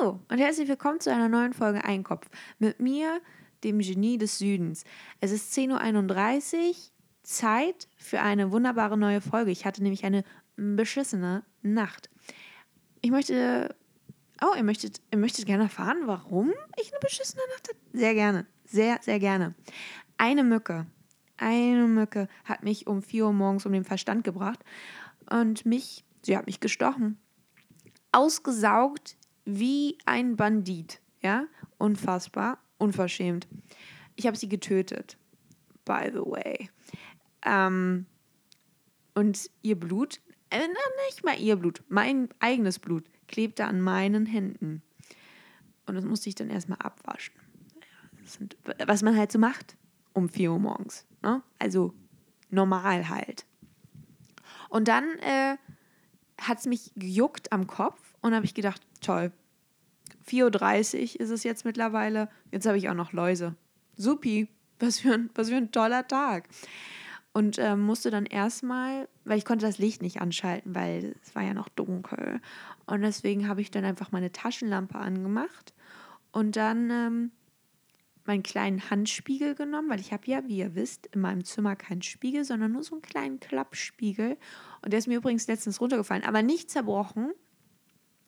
Hallo und herzlich willkommen zu einer neuen Folge Einkopf. Mit mir, dem Genie des Südens. Es ist 10.31 Uhr, Zeit für eine wunderbare neue Folge. Ich hatte nämlich eine beschissene Nacht. Ich möchte. Oh, ihr möchtet, ihr möchtet gerne erfahren, warum ich eine beschissene Nacht hatte? Sehr gerne. Sehr, sehr gerne. Eine Mücke. Eine Mücke hat mich um 4 Uhr morgens um den Verstand gebracht und mich, sie hat mich gestochen. Ausgesaugt wie ein Bandit. Ja, unfassbar, unverschämt. Ich habe sie getötet, by the way. Ähm, und ihr Blut, äh, nicht mal ihr Blut, mein eigenes Blut klebte an meinen Händen. Und das musste ich dann erstmal abwaschen. Sind, was man halt so macht um 4 Uhr morgens. Ne? Also normal halt. Und dann äh, hat es mich gejuckt am Kopf und habe ich gedacht, toll, 4.30 Uhr ist es jetzt mittlerweile. Jetzt habe ich auch noch Läuse. Supi, was für ein, was für ein toller Tag. Und äh, musste dann erstmal, weil ich konnte das Licht nicht anschalten, weil es war ja noch dunkel. Und deswegen habe ich dann einfach meine Taschenlampe angemacht und dann ähm, meinen kleinen Handspiegel genommen, weil ich habe ja, wie ihr wisst, in meinem Zimmer keinen Spiegel, sondern nur so einen kleinen Klappspiegel. Und der ist mir übrigens letztens runtergefallen, aber nicht zerbrochen,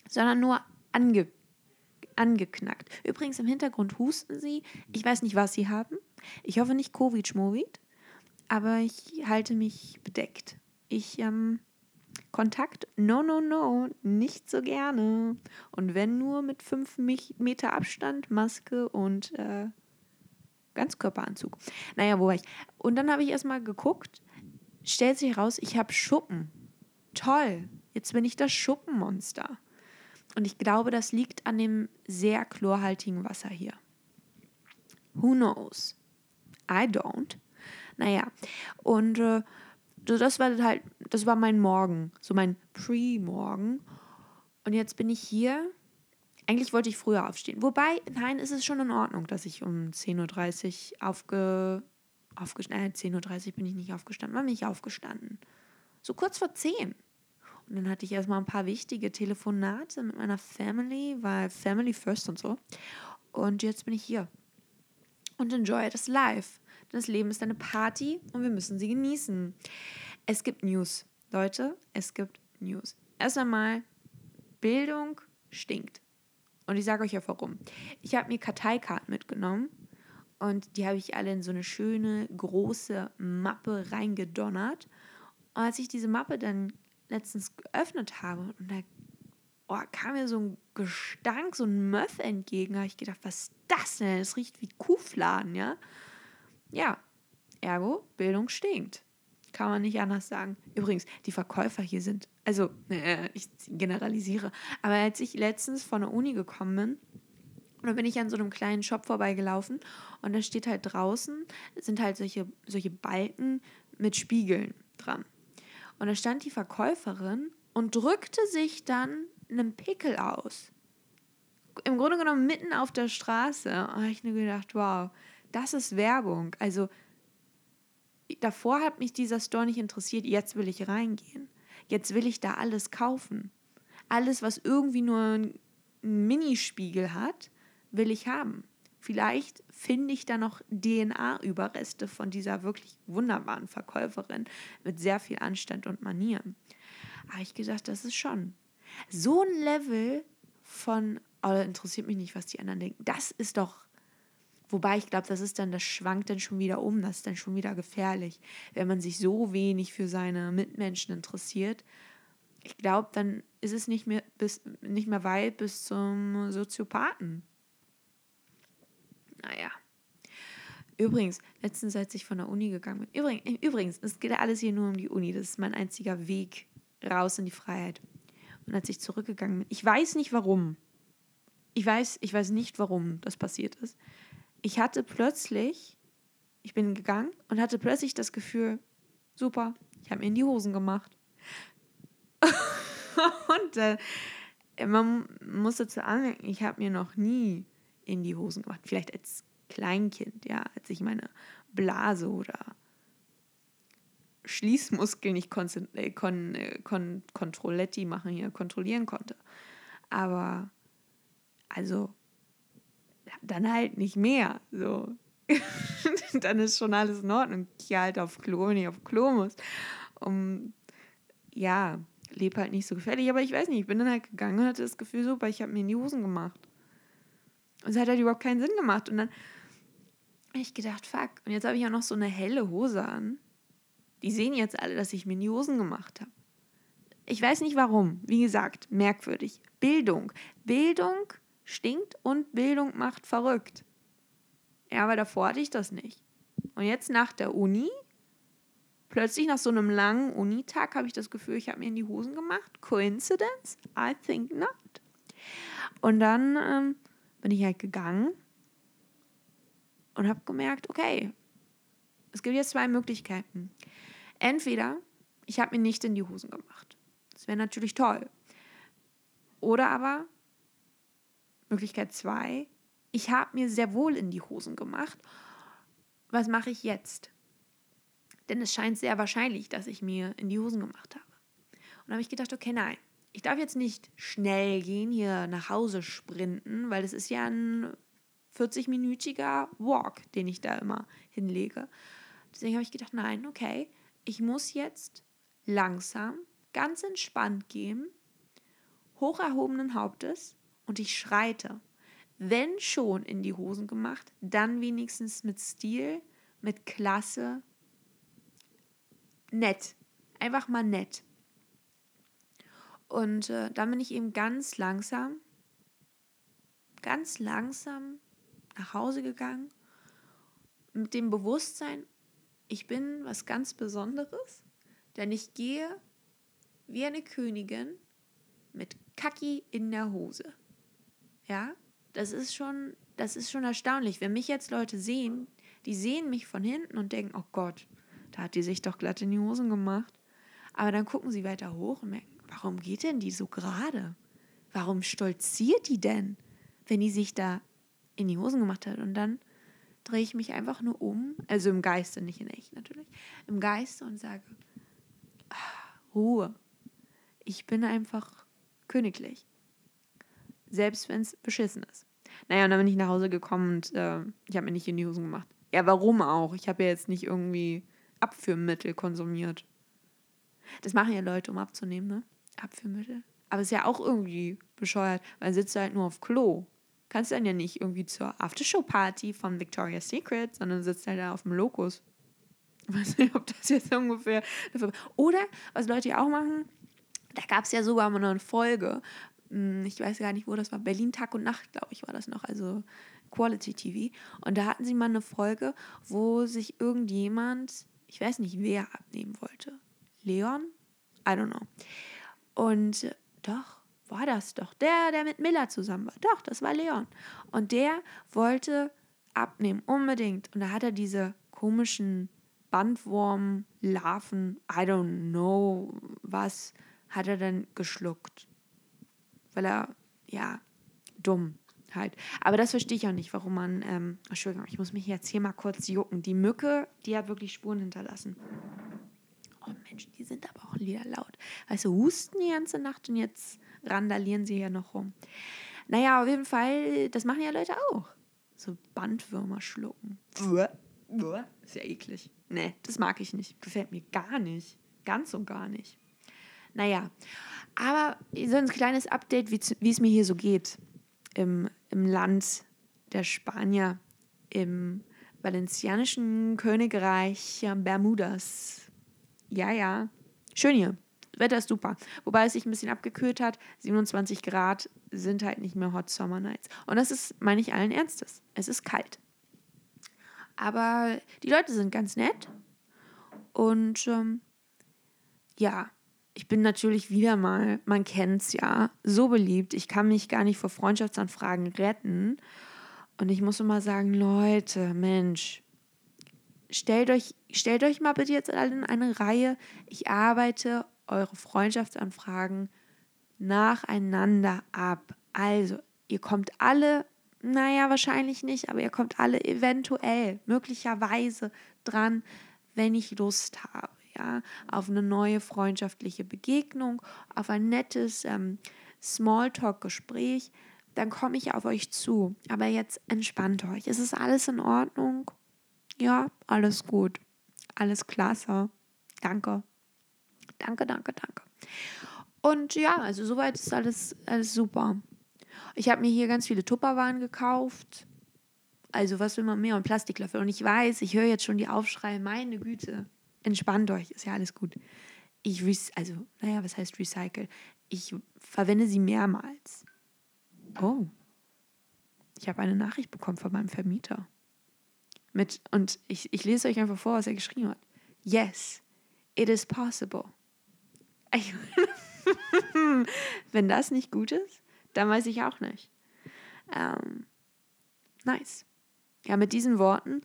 sondern nur ange angeknackt. Übrigens im Hintergrund husten sie. Ich weiß nicht, was sie haben. Ich hoffe nicht Covid-Schmovid, aber ich halte mich bedeckt. Ich, ähm, Kontakt, no, no, no, nicht so gerne. Und wenn nur mit fünf Meter Abstand, Maske und äh, Ganzkörperanzug. Naja, wo war ich? Und dann habe ich erstmal geguckt, stellt sich heraus, ich habe Schuppen. Toll, jetzt bin ich das Schuppenmonster. Und ich glaube, das liegt an dem sehr chlorhaltigen Wasser hier. Who knows? I don't. Naja, und äh, das war halt, das war mein Morgen, so mein Pre-Morgen. Und jetzt bin ich hier. Eigentlich wollte ich früher aufstehen. Wobei, nein, ist es schon in Ordnung, dass ich um 10.30 Uhr aufge, aufgestanden, äh, 10.30 Uhr bin ich nicht aufgestanden, war nicht aufgestanden. So kurz vor 10. Und dann hatte ich erstmal ein paar wichtige Telefonate mit meiner Family, weil Family first und so. Und jetzt bin ich hier und enjoy das live. Das Leben ist eine Party und wir müssen sie genießen. Es gibt News, Leute, es gibt News. Erst einmal, Bildung stinkt. Und ich sage euch ja warum. Ich habe mir Karteikarten mitgenommen und die habe ich alle in so eine schöne große Mappe reingedonnert. Und als ich diese Mappe dann letztens geöffnet habe und da oh, kam mir so ein Gestank, so ein Möff entgegen. Da habe ich gedacht, was ist das denn? Das riecht wie Kuhfladen, ja? Ja, ergo, Bildung stinkt. Kann man nicht anders sagen. Übrigens, die Verkäufer hier sind, also äh, ich generalisiere, aber als ich letztens von der Uni gekommen bin, dann bin ich an so einem kleinen Shop vorbeigelaufen und da steht halt draußen, sind halt solche, solche Balken mit Spiegeln dran. Und da stand die Verkäuferin und drückte sich dann einen Pickel aus. Im Grunde genommen mitten auf der Straße. Habe ich nur gedacht, wow, das ist Werbung. Also davor hat mich dieser Store nicht interessiert, jetzt will ich reingehen. Jetzt will ich da alles kaufen. Alles, was irgendwie nur einen Minispiegel hat, will ich haben. Vielleicht finde ich da noch DNA-Überreste von dieser wirklich wunderbaren Verkäuferin mit sehr viel Anstand und Manieren. Aber ich gesagt, das ist schon so ein Level von, oh, interessiert mich nicht, was die anderen denken. Das ist doch, wobei ich glaube, das ist dann, das schwankt dann schon wieder um, das ist dann schon wieder gefährlich, wenn man sich so wenig für seine Mitmenschen interessiert. Ich glaube, dann ist es nicht mehr, bis, nicht mehr weit bis zum Soziopathen. Naja. Übrigens, letztens, als ich von der Uni gegangen bin, übrigens, übrigens, es geht alles hier nur um die Uni, das ist mein einziger Weg raus in die Freiheit. Und als ich zurückgegangen bin, ich weiß nicht warum, ich weiß, ich weiß nicht, warum das passiert ist. Ich hatte plötzlich, ich bin gegangen und hatte plötzlich das Gefühl, super, ich habe mir in die Hosen gemacht. und äh, man muss dazu anmerken, ich habe mir noch nie in die Hosen gemacht. Vielleicht als Kleinkind, ja, als ich meine Blase oder Schließmuskel nicht kon äh, kon kon kontrolletti machen hier, kontrollieren konnte. Aber also dann halt nicht mehr. So. dann ist schon alles in Ordnung. Ich halt auf Klo, wenn ich auf Klo muss. Um, ja, lebe halt nicht so gefährlich. Aber ich weiß nicht, ich bin dann halt gegangen und hatte das Gefühl, super, ich habe mir in die Hosen gemacht. Und es hat halt überhaupt keinen Sinn gemacht. Und dann habe ich gedacht, fuck. Und jetzt habe ich ja noch so eine helle Hose an. Die sehen jetzt alle, dass ich mir in die Hosen gemacht habe. Ich weiß nicht warum. Wie gesagt, merkwürdig. Bildung. Bildung stinkt und Bildung macht verrückt. Ja, aber davor hatte ich das nicht. Und jetzt nach der Uni, plötzlich nach so einem langen Unitag, habe ich das Gefühl, ich habe mir in die Hosen gemacht. Coincidence? I think not. Und dann ähm, bin ich halt gegangen und habe gemerkt, okay, es gibt jetzt zwei Möglichkeiten. Entweder ich habe mir nicht in die Hosen gemacht. Das wäre natürlich toll. Oder aber Möglichkeit zwei, ich habe mir sehr wohl in die Hosen gemacht. Was mache ich jetzt? Denn es scheint sehr wahrscheinlich, dass ich mir in die Hosen gemacht habe. Und da habe ich gedacht, okay, nein, ich darf jetzt nicht schnell gehen, hier nach Hause sprinten, weil es ist ja ein 40-minütiger Walk, den ich da immer hinlege. Deswegen habe ich gedacht, nein, okay, ich muss jetzt langsam, ganz entspannt gehen, hoch erhobenen Hauptes und ich schreite. Wenn schon in die Hosen gemacht, dann wenigstens mit Stil, mit Klasse, nett. Einfach mal nett. Und äh, dann bin ich eben ganz langsam, ganz langsam nach Hause gegangen mit dem Bewusstsein, ich bin was ganz Besonderes, denn ich gehe wie eine Königin mit Kaki in der Hose. Ja, das ist schon, das ist schon erstaunlich. Wenn mich jetzt Leute sehen, die sehen mich von hinten und denken, oh Gott, da hat die sich doch glatt in die Hosen gemacht. Aber dann gucken sie weiter hoch und merken, warum geht denn die so gerade? Warum stolziert die denn, wenn die sich da in die Hosen gemacht hat? Und dann drehe ich mich einfach nur um, also im Geiste, nicht in echt natürlich, im Geiste und sage, ah, Ruhe. Ich bin einfach königlich. Selbst wenn es beschissen ist. Naja, und dann bin ich nach Hause gekommen und äh, ich habe mir nicht in die Hosen gemacht. Ja, warum auch? Ich habe ja jetzt nicht irgendwie Abführmittel konsumiert. Das machen ja Leute, um abzunehmen, ne? Abführmittel. Aber ist ja auch irgendwie bescheuert, weil sitzt du halt nur auf Klo. Kannst dann ja nicht irgendwie zur Aftershow-Party von Victoria's Secret, sondern sitzt halt da auf dem Lokus. Ich weiß nicht, ob das jetzt ungefähr. Oder, was Leute ja auch machen, da gab es ja sogar mal eine Folge. Hm, ich weiß gar nicht, wo das war. Berlin Tag und Nacht, glaube ich, war das noch. Also Quality TV. Und da hatten sie mal eine Folge, wo sich irgendjemand, ich weiß nicht, wer abnehmen wollte. Leon? I don't know. Und doch, war das doch. Der, der mit Miller zusammen war. Doch, das war Leon. Und der wollte abnehmen, unbedingt. Und da hat er diese komischen Bandwurm-Larven, I don't know was, hat er dann geschluckt. Weil er, ja, dumm halt. Aber das verstehe ich auch nicht, warum man, ähm, Entschuldigung, ich muss mich jetzt hier mal kurz jucken. Die Mücke, die hat wirklich Spuren hinterlassen. Oh Mensch, die sind aber auch wieder laut. Weißt du, husten die ganze Nacht und jetzt randalieren sie ja noch rum. Naja, auf jeden Fall, das machen ja Leute auch. So Bandwürmer schlucken. Ist ja eklig. Nee, das mag ich nicht. Gefällt mir gar nicht. Ganz und gar nicht. Naja, aber so ein kleines Update, wie es mir hier so geht. Im, Im Land der Spanier, im valencianischen Königreich Bermudas. Ja, ja. Schön hier. Wetter ist super. Wobei es sich ein bisschen abgekühlt hat. 27 Grad sind halt nicht mehr Hot Summer Nights. Und das ist, meine ich allen Ernstes. Es ist kalt. Aber die Leute sind ganz nett. Und ähm, ja, ich bin natürlich wieder mal, man kennt es ja, so beliebt. Ich kann mich gar nicht vor Freundschaftsanfragen retten. Und ich muss immer sagen, Leute, Mensch, stellt euch, stellt euch mal bitte jetzt alle in eine Reihe. Ich arbeite eure Freundschaftsanfragen nacheinander ab. Also, ihr kommt alle, naja, wahrscheinlich nicht, aber ihr kommt alle eventuell, möglicherweise dran, wenn ich Lust habe, ja, auf eine neue freundschaftliche Begegnung, auf ein nettes ähm, Smalltalk-Gespräch, dann komme ich auf euch zu. Aber jetzt entspannt euch. Es ist alles in Ordnung. Ja, alles gut. Alles klasse. Danke. Danke, danke, danke. Und ja, also soweit ist alles, alles super. Ich habe mir hier ganz viele Tupperwaren gekauft. Also was will man mehr? Und Plastiklöffel. Und ich weiß, ich höre jetzt schon die Aufschreie, meine Güte. Entspannt euch, ist ja alles gut. Ich, also, naja, was heißt recycle? Ich verwende sie mehrmals. Oh, ich habe eine Nachricht bekommen von meinem Vermieter. Mit, und ich, ich lese euch einfach vor, was er geschrieben hat. Yes, it is possible. Wenn das nicht gut ist, dann weiß ich auch nicht. Ähm, nice. Ja, mit diesen Worten,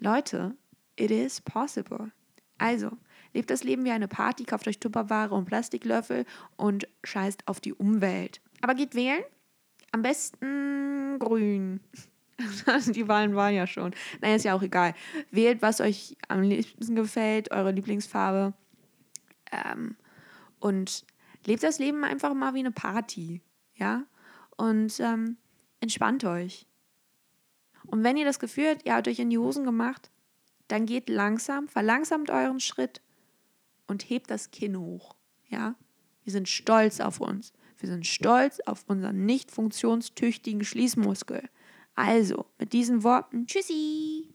Leute, it is possible. Also, lebt das Leben wie eine Party, kauft euch Tupperware und Plastiklöffel und scheißt auf die Umwelt. Aber geht wählen. Am besten grün. die Wahlen waren ja schon. Nein, ist ja auch egal. Wählt, was euch am liebsten gefällt, eure Lieblingsfarbe. Ähm, und lebt das Leben einfach mal wie eine Party. Ja? Und ähm, entspannt euch. Und wenn ihr das Gefühl habt, ihr habt euch in die Hosen gemacht, dann geht langsam, verlangsamt euren Schritt und hebt das Kinn hoch. Ja? Wir sind stolz auf uns. Wir sind stolz auf unseren nicht funktionstüchtigen Schließmuskel. Also, mit diesen Worten, tschüssi!